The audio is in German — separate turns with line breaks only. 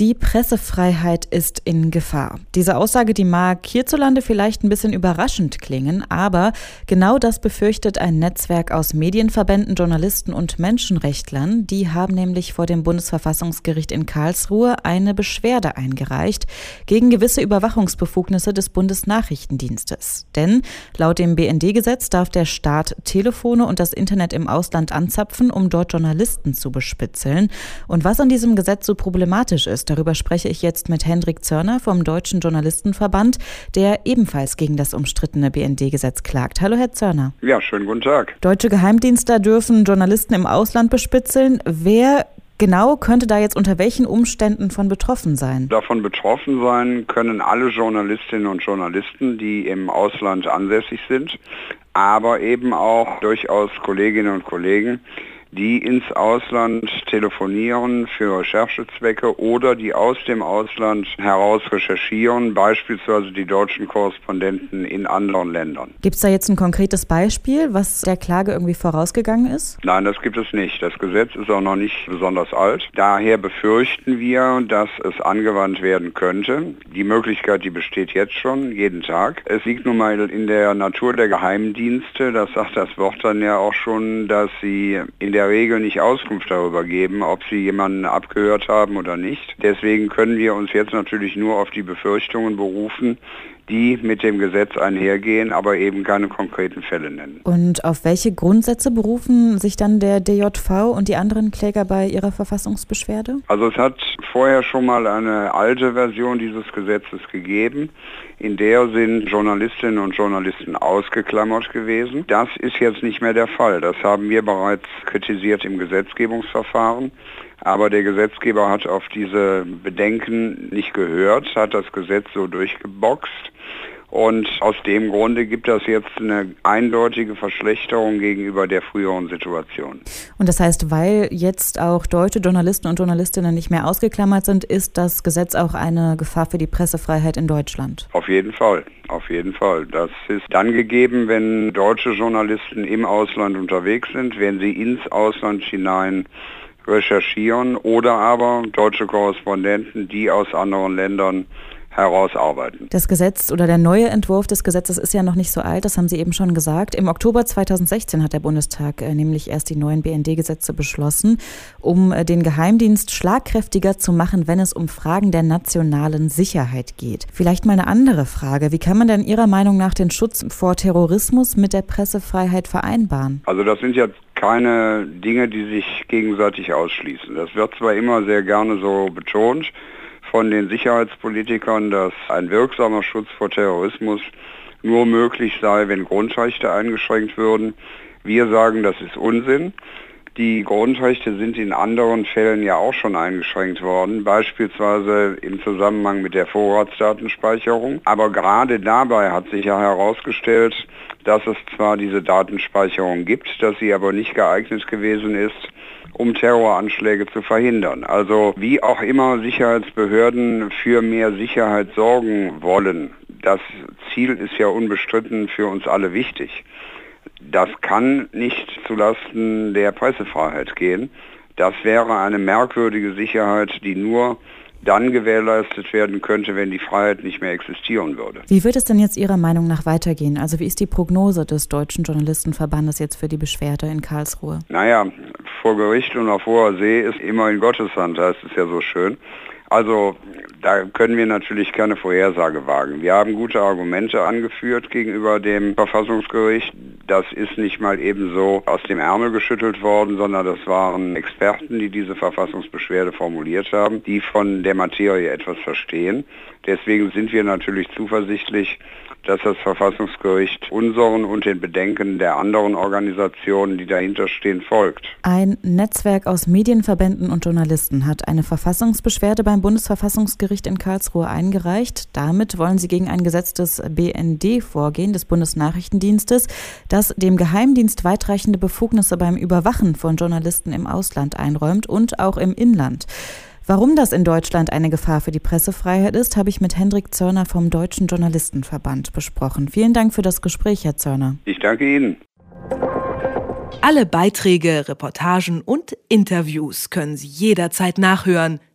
Die Pressefreiheit ist in Gefahr. Diese Aussage, die mag hierzulande vielleicht ein bisschen überraschend klingen, aber genau das befürchtet ein Netzwerk aus Medienverbänden, Journalisten und Menschenrechtlern. Die haben nämlich vor dem Bundesverfassungsgericht in Karlsruhe eine Beschwerde eingereicht gegen gewisse Überwachungsbefugnisse des Bundesnachrichtendienstes. Denn laut dem BND-Gesetz darf der Staat Telefone und das Internet im Ausland anzapfen, um dort Journalisten zu bespitzeln. Und was an diesem Gesetz so problematisch ist, Darüber spreche ich jetzt mit Hendrik Zörner vom Deutschen Journalistenverband, der ebenfalls gegen das umstrittene BND-Gesetz klagt. Hallo, Herr Zörner.
Ja, schönen guten Tag.
Deutsche Geheimdienste dürfen Journalisten im Ausland bespitzeln. Wer genau könnte da jetzt unter welchen Umständen von betroffen sein?
Davon betroffen sein können alle Journalistinnen und Journalisten, die im Ausland ansässig sind, aber eben auch durchaus Kolleginnen und Kollegen, die ins Ausland telefonieren für Recherchezwecke oder die aus dem Ausland heraus recherchieren, beispielsweise die deutschen Korrespondenten in anderen Ländern.
Gibt es da jetzt ein konkretes Beispiel, was der Klage irgendwie vorausgegangen ist?
Nein, das gibt es nicht. Das Gesetz ist auch noch nicht besonders alt. Daher befürchten wir, dass es angewandt werden könnte. Die Möglichkeit, die besteht jetzt schon, jeden Tag. Es liegt nun mal in der Natur der Geheimdienste, das sagt das Wort dann ja auch schon, dass sie in der der Regel nicht Auskunft darüber geben, ob sie jemanden abgehört haben oder nicht. Deswegen können wir uns jetzt natürlich nur auf die Befürchtungen berufen, die mit dem Gesetz einhergehen, aber eben keine konkreten Fälle nennen.
Und auf welche Grundsätze berufen sich dann der DJV und die anderen Kläger bei ihrer Verfassungsbeschwerde?
Also es hat vorher schon mal eine alte Version dieses Gesetzes gegeben. In der sind Journalistinnen und Journalisten ausgeklammert gewesen. Das ist jetzt nicht mehr der Fall. Das haben wir bereits kritisiert im Gesetzgebungsverfahren. Aber der Gesetzgeber hat auf diese Bedenken nicht gehört, hat das Gesetz so durchgeboxt und aus dem Grunde gibt es jetzt eine eindeutige Verschlechterung gegenüber der früheren Situation.
Und das heißt, weil jetzt auch deutsche Journalisten und Journalistinnen nicht mehr ausgeklammert sind, ist das Gesetz auch eine Gefahr für die Pressefreiheit in Deutschland?
Auf jeden Fall. Auf jeden Fall. Das ist dann gegeben, wenn deutsche Journalisten im Ausland unterwegs sind, wenn sie ins Ausland hinein recherchieren oder aber deutsche Korrespondenten, die aus anderen Ländern herausarbeiten.
Das Gesetz oder der neue Entwurf des Gesetzes ist ja noch nicht so alt, das haben Sie eben schon gesagt. Im Oktober 2016 hat der Bundestag äh, nämlich erst die neuen BND-Gesetze beschlossen, um äh, den Geheimdienst schlagkräftiger zu machen, wenn es um Fragen der nationalen Sicherheit geht. Vielleicht mal eine andere Frage. Wie kann man denn Ihrer Meinung nach den Schutz vor Terrorismus mit der Pressefreiheit vereinbaren?
Also das sind ja keine Dinge, die sich gegenseitig ausschließen. Das wird zwar immer sehr gerne so betont, von den Sicherheitspolitikern, dass ein wirksamer Schutz vor Terrorismus nur möglich sei, wenn Grundrechte eingeschränkt würden. Wir sagen, das ist Unsinn. Die Grundrechte sind in anderen Fällen ja auch schon eingeschränkt worden, beispielsweise im Zusammenhang mit der Vorratsdatenspeicherung. Aber gerade dabei hat sich ja herausgestellt, dass es zwar diese Datenspeicherung gibt, dass sie aber nicht geeignet gewesen ist, um Terroranschläge zu verhindern. Also wie auch immer Sicherheitsbehörden für mehr Sicherheit sorgen wollen, das Ziel ist ja unbestritten für uns alle wichtig. Das kann nicht zulasten der Pressefreiheit gehen. Das wäre eine merkwürdige Sicherheit, die nur dann gewährleistet werden könnte, wenn die Freiheit nicht mehr existieren würde.
Wie wird es denn jetzt Ihrer Meinung nach weitergehen? Also wie ist die Prognose des Deutschen Journalistenverbandes jetzt für die Beschwerde in Karlsruhe?
Naja, vor Gericht und auf hoher See ist immer in Gottes Hand, heißt es ja so schön. Also da können wir natürlich keine Vorhersage wagen. Wir haben gute Argumente angeführt gegenüber dem Verfassungsgericht. Das ist nicht mal ebenso aus dem Ärmel geschüttelt worden, sondern das waren Experten, die diese Verfassungsbeschwerde formuliert haben, die von der Materie etwas verstehen. Deswegen sind wir natürlich zuversichtlich, dass das Verfassungsgericht unseren und den Bedenken der anderen Organisationen, die dahinter stehen, folgt.
Ein Netzwerk aus Medienverbänden und Journalisten hat eine Verfassungsbeschwerde beim Bundesverfassungsgericht in Karlsruhe eingereicht. Damit wollen sie gegen ein Gesetz des BND vorgehen, des Bundesnachrichtendienstes, das dem Geheimdienst weitreichende Befugnisse beim Überwachen von Journalisten im Ausland einräumt und auch im Inland. Warum das in Deutschland eine Gefahr für die Pressefreiheit ist, habe ich mit Hendrik Zörner vom Deutschen Journalistenverband besprochen. Vielen Dank für das Gespräch, Herr Zörner.
Ich danke Ihnen.
Alle Beiträge, Reportagen und Interviews können Sie jederzeit nachhören